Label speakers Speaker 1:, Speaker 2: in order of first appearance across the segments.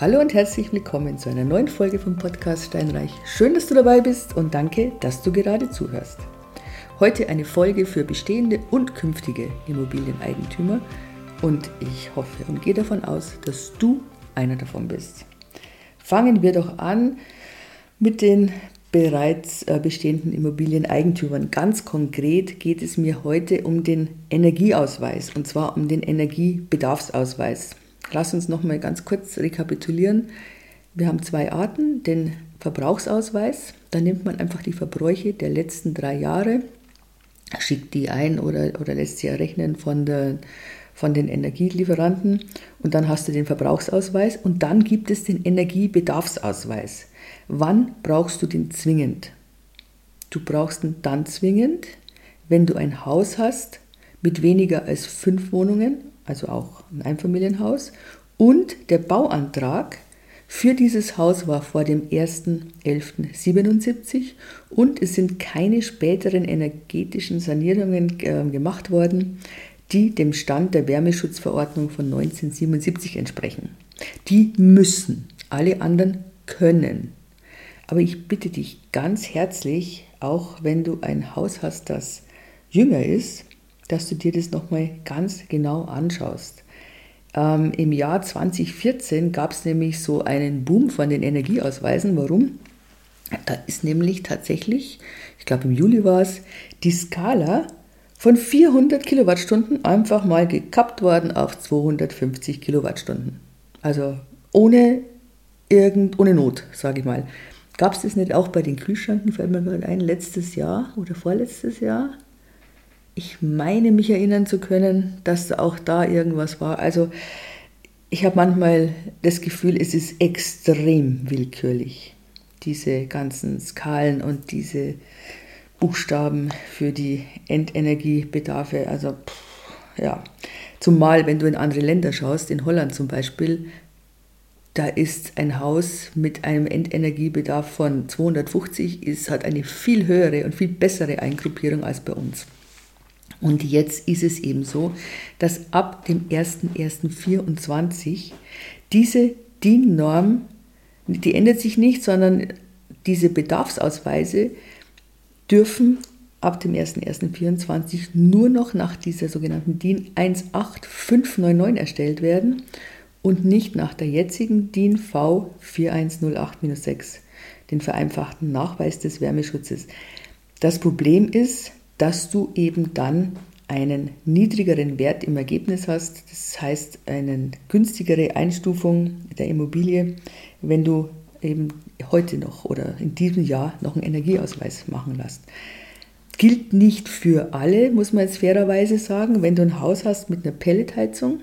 Speaker 1: Hallo und herzlich willkommen zu einer neuen Folge vom Podcast Steinreich. Schön, dass du dabei bist und danke, dass du gerade zuhörst. Heute eine Folge für bestehende und künftige Immobilieneigentümer und ich hoffe und gehe davon aus, dass du einer davon bist. Fangen wir doch an mit den bereits äh, bestehenden Immobilieneigentümern. Ganz konkret geht es mir heute um den Energieausweis und zwar um den Energiebedarfsausweis. Lass uns noch mal ganz kurz rekapitulieren. Wir haben zwei Arten, den Verbrauchsausweis. Da nimmt man einfach die Verbräuche der letzten drei Jahre, schickt die ein oder, oder lässt sie errechnen von, der, von den Energielieferanten und dann hast du den Verbrauchsausweis und dann gibt es den Energiebedarfsausweis. Wann brauchst du den zwingend? Du brauchst ihn dann zwingend, wenn du ein Haus hast mit weniger als fünf Wohnungen also auch ein Einfamilienhaus. Und der Bauantrag für dieses Haus war vor dem 1.11.77 und es sind keine späteren energetischen Sanierungen äh, gemacht worden, die dem Stand der Wärmeschutzverordnung von 1977 entsprechen. Die müssen, alle anderen können. Aber ich bitte dich ganz herzlich, auch wenn du ein Haus hast, das jünger ist, dass du dir das nochmal ganz genau anschaust. Ähm, Im Jahr 2014 gab es nämlich so einen Boom von den Energieausweisen. Warum? Da ist nämlich tatsächlich, ich glaube im Juli war es, die Skala von 400 Kilowattstunden einfach mal gekappt worden auf 250 Kilowattstunden. Also ohne irgend, ohne Not, sage ich mal. Gab es das nicht auch bei den Kühlschränken, fällt mir gerade ein, letztes Jahr oder vorletztes Jahr? Ich meine mich erinnern zu können, dass auch da irgendwas war. Also ich habe manchmal das Gefühl, es ist extrem willkürlich, diese ganzen Skalen und diese Buchstaben für die Endenergiebedarfe. Also pff, ja, zumal wenn du in andere Länder schaust, in Holland zum Beispiel, da ist ein Haus mit einem Endenergiebedarf von 250, ist, hat eine viel höhere und viel bessere Eingruppierung als bei uns. Und jetzt ist es eben so, dass ab dem 01.01.24 diese DIN-Norm, die ändert sich nicht, sondern diese Bedarfsausweise dürfen ab dem 01.01.24 nur noch nach dieser sogenannten DIN 18599 erstellt werden und nicht nach der jetzigen DIN V 4108-6, den vereinfachten Nachweis des Wärmeschutzes. Das Problem ist, dass du eben dann einen niedrigeren Wert im Ergebnis hast, das heißt eine günstigere Einstufung der Immobilie, wenn du eben heute noch oder in diesem Jahr noch einen Energieausweis machen lässt. Gilt nicht für alle, muss man jetzt fairerweise sagen. Wenn du ein Haus hast mit einer Pelletheizung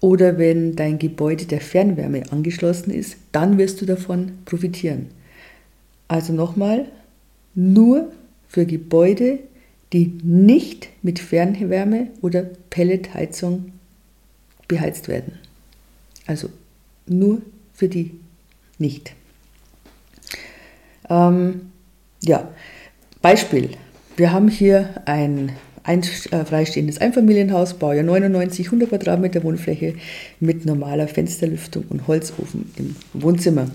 Speaker 1: oder wenn dein Gebäude der Fernwärme angeschlossen ist, dann wirst du davon profitieren. Also nochmal, nur für Gebäude, die nicht mit Fernwärme oder Pelletheizung beheizt werden. Also nur für die nicht. Ähm, ja, Beispiel. Wir haben hier ein, ein äh, freistehendes Einfamilienhaus, Baujahr 99, 100 Quadratmeter Wohnfläche mit normaler Fensterlüftung und Holzofen im Wohnzimmer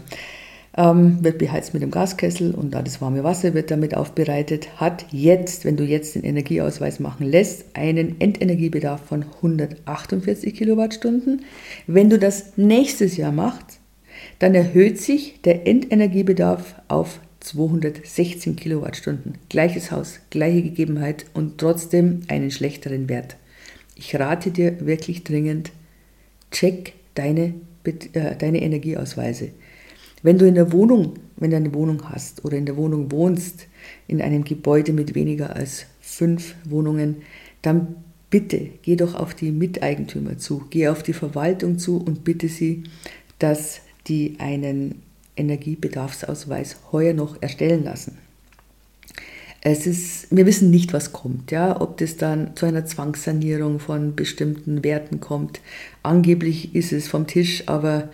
Speaker 1: ähm, wird beheizt mit dem Gaskessel und da das warme Wasser wird damit aufbereitet, hat jetzt, wenn du jetzt den Energieausweis machen lässt, einen Endenergiebedarf von 148 Kilowattstunden. Wenn du das nächstes Jahr machst, dann erhöht sich der Endenergiebedarf auf 216 Kilowattstunden. Gleiches Haus, gleiche Gegebenheit und trotzdem einen schlechteren Wert. Ich rate dir wirklich dringend, check deine, äh, deine Energieausweise. Wenn du in der Wohnung, wenn du eine Wohnung hast oder in der Wohnung wohnst, in einem Gebäude mit weniger als fünf Wohnungen, dann bitte geh doch auf die Miteigentümer zu, geh auf die Verwaltung zu und bitte sie, dass die einen Energiebedarfsausweis heuer noch erstellen lassen. Es ist, wir wissen nicht, was kommt, ja, ob das dann zu einer Zwangssanierung von bestimmten Werten kommt. Angeblich ist es vom Tisch, aber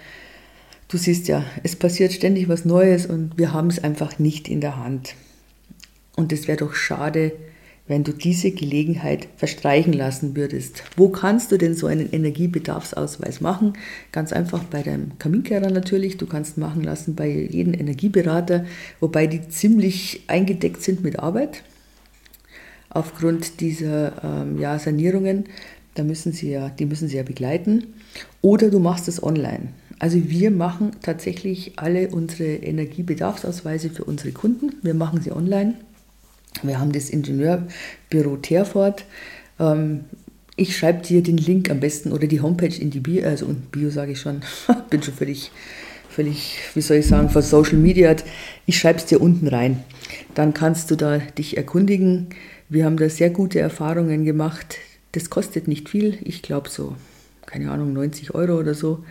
Speaker 1: du siehst ja, es passiert ständig was Neues und wir haben es einfach nicht in der Hand. Und es wäre doch schade, wenn du diese Gelegenheit verstreichen lassen würdest. Wo kannst du denn so einen Energiebedarfsausweis machen? Ganz einfach bei deinem Kaminkehrer natürlich. Du kannst machen lassen bei jedem Energieberater, wobei die ziemlich eingedeckt sind mit Arbeit. Aufgrund dieser ähm, ja, Sanierungen, da müssen sie ja, die müssen sie ja begleiten. Oder du machst es online. Also wir machen tatsächlich alle unsere Energiebedarfsausweise für unsere Kunden. Wir machen sie online wir haben das Ingenieurbüro Terfort. Ähm, ich schreibe dir den Link am besten oder die Homepage in die Bio, also und Bio sage ich schon, bin schon völlig, völlig, wie soll ich sagen, für Social Media. Ich schreibe es dir unten rein. Dann kannst du da dich erkundigen. Wir haben da sehr gute Erfahrungen gemacht. Das kostet nicht viel, ich glaube so, keine Ahnung, 90 Euro oder so.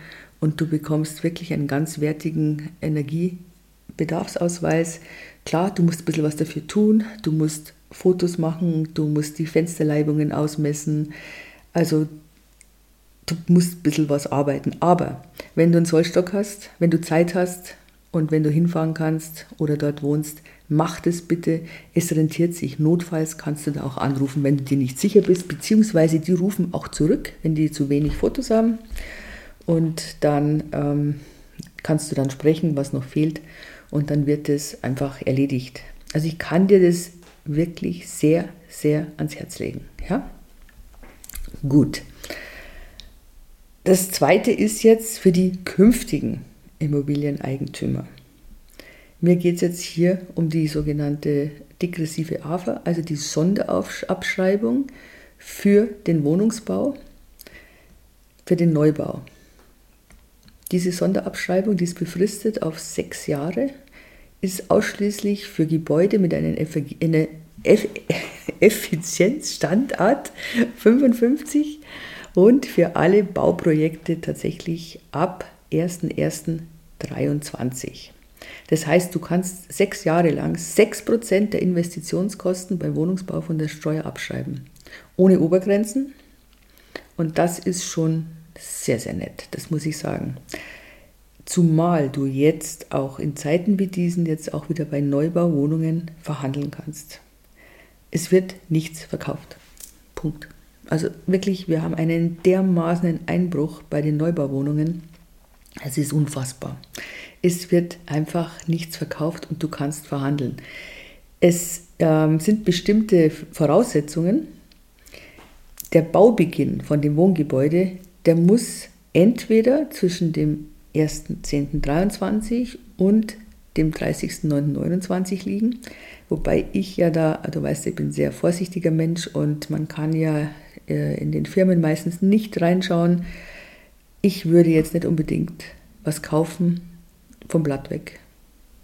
Speaker 1: Und du bekommst wirklich einen ganz wertigen Energiebedarfsausweis Klar, du musst ein bisschen was dafür tun, du musst Fotos machen, du musst die Fensterleibungen ausmessen, also du musst ein bisschen was arbeiten. Aber wenn du einen Zollstock hast, wenn du Zeit hast und wenn du hinfahren kannst oder dort wohnst, mach das bitte. Es rentiert sich. Notfalls kannst du da auch anrufen, wenn du dir nicht sicher bist, beziehungsweise die rufen auch zurück, wenn die zu wenig Fotos haben. Und dann ähm, kannst du dann sprechen, was noch fehlt und dann wird es einfach erledigt. Also ich kann dir das wirklich sehr, sehr ans Herz legen. Ja? Gut. Das zweite ist jetzt für die künftigen Immobilieneigentümer. Mir geht es jetzt hier um die sogenannte degressive AFA, also die Sonderabschreibung für den Wohnungsbau, für den Neubau. Diese Sonderabschreibung, die ist befristet auf sechs Jahre, ist ausschließlich für Gebäude mit einer Effizienzstandard 55 und für alle Bauprojekte tatsächlich ab 1.1.23. Das heißt, du kannst sechs Jahre lang 6% der Investitionskosten beim Wohnungsbau von der Steuer abschreiben. Ohne Obergrenzen. Und das ist schon sehr, sehr nett, das muss ich sagen. Zumal du jetzt auch in Zeiten wie diesen jetzt auch wieder bei Neubauwohnungen verhandeln kannst. Es wird nichts verkauft. Punkt. Also wirklich, wir haben einen dermaßen Einbruch bei den Neubauwohnungen. Es ist unfassbar. Es wird einfach nichts verkauft und du kannst verhandeln. Es ähm, sind bestimmte Voraussetzungen. Der Baubeginn von dem Wohngebäude der muss entweder zwischen dem 1.10.23 und dem 30.09.29 liegen. Wobei ich ja da, du weißt, ich bin ein sehr vorsichtiger Mensch und man kann ja äh, in den Firmen meistens nicht reinschauen. Ich würde jetzt nicht unbedingt was kaufen vom Blatt weg,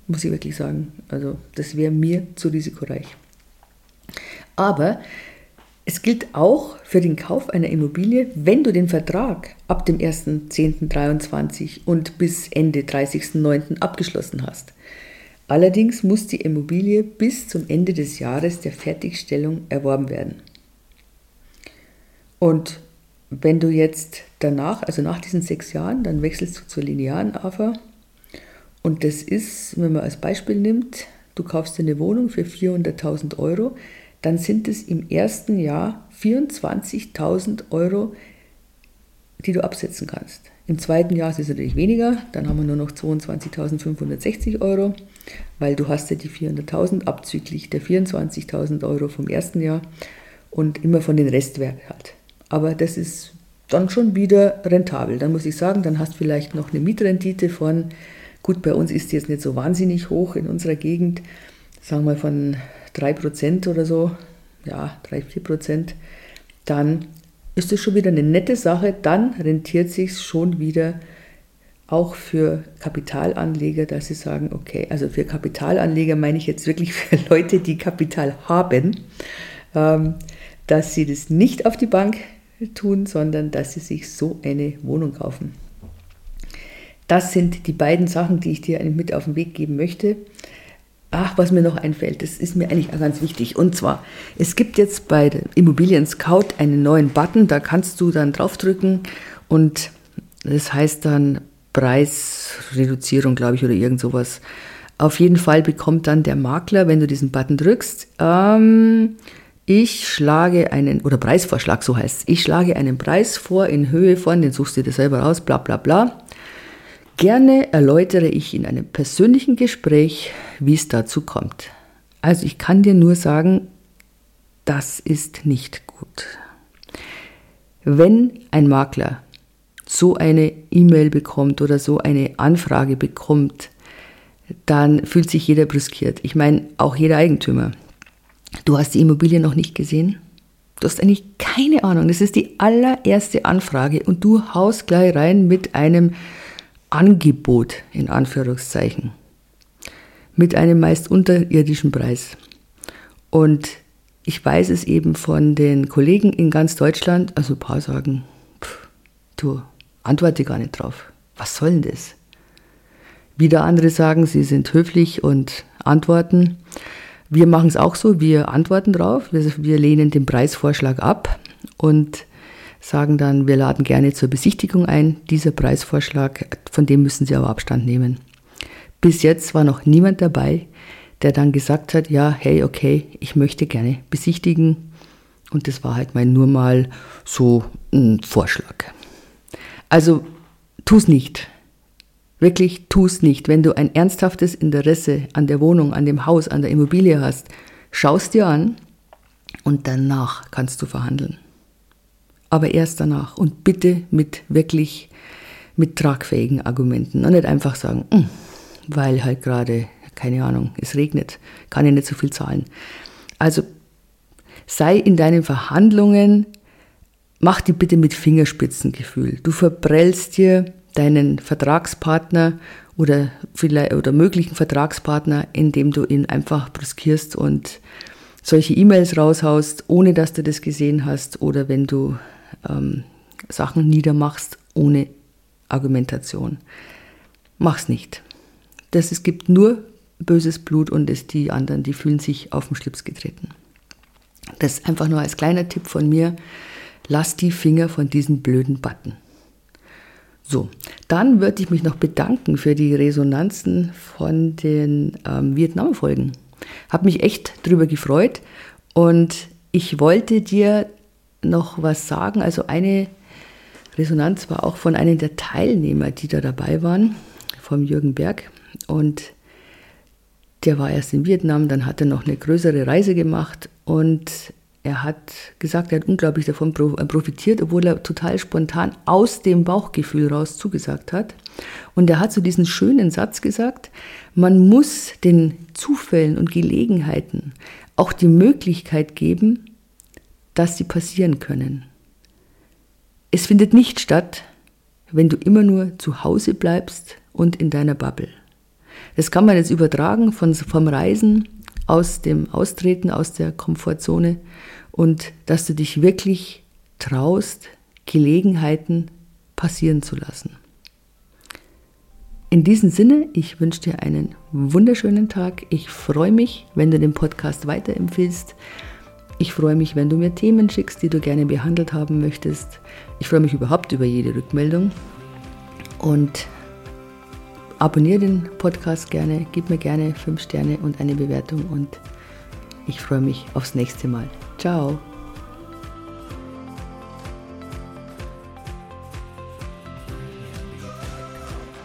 Speaker 1: muss ich wirklich sagen. Also das wäre mir zu risikoreich. Aber es gilt auch für den Kauf einer Immobilie, wenn du den Vertrag ab dem 1.10.23 und bis Ende 30.09. abgeschlossen hast. Allerdings muss die Immobilie bis zum Ende des Jahres der Fertigstellung erworben werden. Und wenn du jetzt danach, also nach diesen sechs Jahren, dann wechselst du zur linearen AFA. Und das ist, wenn man als Beispiel nimmt, du kaufst eine Wohnung für 400.000 Euro, dann sind es im ersten Jahr 24.000 Euro, die du absetzen kannst. Im zweiten Jahr ist es natürlich weniger, dann haben wir nur noch 22.560 Euro, weil du hast ja die 400.000 abzüglich der 24.000 Euro vom ersten Jahr und immer von den Restwerken halt. Aber das ist dann schon wieder rentabel. Dann muss ich sagen, dann hast du vielleicht noch eine Mietrendite von, gut, bei uns ist die jetzt nicht so wahnsinnig hoch in unserer Gegend, sagen wir von 3% oder so, ja, 3, 4%, dann ist es schon wieder eine nette Sache, dann rentiert sich schon wieder auch für Kapitalanleger, dass sie sagen, okay, also für Kapitalanleger meine ich jetzt wirklich für Leute, die Kapital haben, ähm, dass sie das nicht auf die Bank tun, sondern dass sie sich so eine Wohnung kaufen. Das sind die beiden Sachen, die ich dir mit auf den Weg geben möchte. Ach, was mir noch einfällt, das ist mir eigentlich auch ganz wichtig. Und zwar, es gibt jetzt bei Immobilien Scout einen neuen Button, da kannst du dann draufdrücken und das heißt dann Preisreduzierung, glaube ich, oder irgend sowas. Auf jeden Fall bekommt dann der Makler, wenn du diesen Button drückst, ähm, ich schlage einen, oder Preisvorschlag, so heißt es, ich schlage einen Preis vor in Höhe von, den suchst du dir selber raus, bla bla bla. Gerne erläutere ich in einem persönlichen Gespräch, wie es dazu kommt. Also ich kann dir nur sagen, das ist nicht gut. Wenn ein Makler so eine E-Mail bekommt oder so eine Anfrage bekommt, dann fühlt sich jeder brüskiert. Ich meine, auch jeder Eigentümer. Du hast die Immobilie noch nicht gesehen? Du hast eigentlich keine Ahnung. Das ist die allererste Anfrage und du haust gleich rein mit einem Angebot in Anführungszeichen. Mit einem meist unterirdischen Preis. Und ich weiß es eben von den Kollegen in ganz Deutschland, also ein paar sagen, pff, du, antworte gar nicht drauf. Was soll denn das? Wieder andere sagen, sie sind höflich und antworten. Wir machen es auch so, wir antworten drauf, wir, wir lehnen den Preisvorschlag ab und sagen dann, wir laden gerne zur Besichtigung ein. Dieser Preisvorschlag, von dem müssen Sie aber Abstand nehmen. Bis jetzt war noch niemand dabei, der dann gesagt hat, ja, hey, okay, ich möchte gerne besichtigen. Und das war halt mal nur mal so ein Vorschlag. Also tu es nicht. Wirklich tu es nicht. Wenn du ein ernsthaftes Interesse an der Wohnung, an dem Haus, an der Immobilie hast, schaust dir an und danach kannst du verhandeln. Aber erst danach und bitte mit wirklich mit tragfähigen Argumenten und nicht einfach sagen, hm, weil halt gerade, keine Ahnung, es regnet, kann ich nicht so viel zahlen. Also sei in deinen Verhandlungen, mach die bitte mit Fingerspitzengefühl. Du verprellst dir deinen Vertragspartner oder, vielleicht, oder möglichen Vertragspartner, indem du ihn einfach bruskierst und solche E-Mails raushaust, ohne dass du das gesehen hast oder wenn du ähm, Sachen niedermachst ohne Argumentation. Mach's nicht. Das, es gibt nur böses Blut und es, die anderen, die fühlen sich auf den Schlips getreten. Das einfach nur als kleiner Tipp von mir. Lass die Finger von diesem blöden Button. So, dann würde ich mich noch bedanken für die Resonanzen von den ähm, Vietnam-Folgen. Habe mich echt drüber gefreut und ich wollte dir noch was sagen. Also eine Resonanz war auch von einem der Teilnehmer, die da dabei waren, vom Jürgen Berg. Und der war erst in Vietnam, dann hat er noch eine größere Reise gemacht und er hat gesagt, er hat unglaublich davon äh, profitiert, obwohl er total spontan aus dem Bauchgefühl raus zugesagt hat. Und er hat so diesen schönen Satz gesagt, man muss den Zufällen und Gelegenheiten auch die Möglichkeit geben, dass sie passieren können. Es findet nicht statt, wenn du immer nur zu Hause bleibst und in deiner Bubble. Das kann man jetzt übertragen von, vom Reisen aus dem Austreten aus der Komfortzone und dass du dich wirklich traust, Gelegenheiten passieren zu lassen. In diesem Sinne, ich wünsche dir einen wunderschönen Tag. Ich freue mich, wenn du den Podcast weiterempfiehlst. Ich freue mich, wenn du mir Themen schickst, die du gerne behandelt haben möchtest. Ich freue mich überhaupt über jede Rückmeldung. Und abonniere den Podcast gerne, gib mir gerne fünf Sterne und eine Bewertung und ich freue mich aufs nächste Mal. Ciao.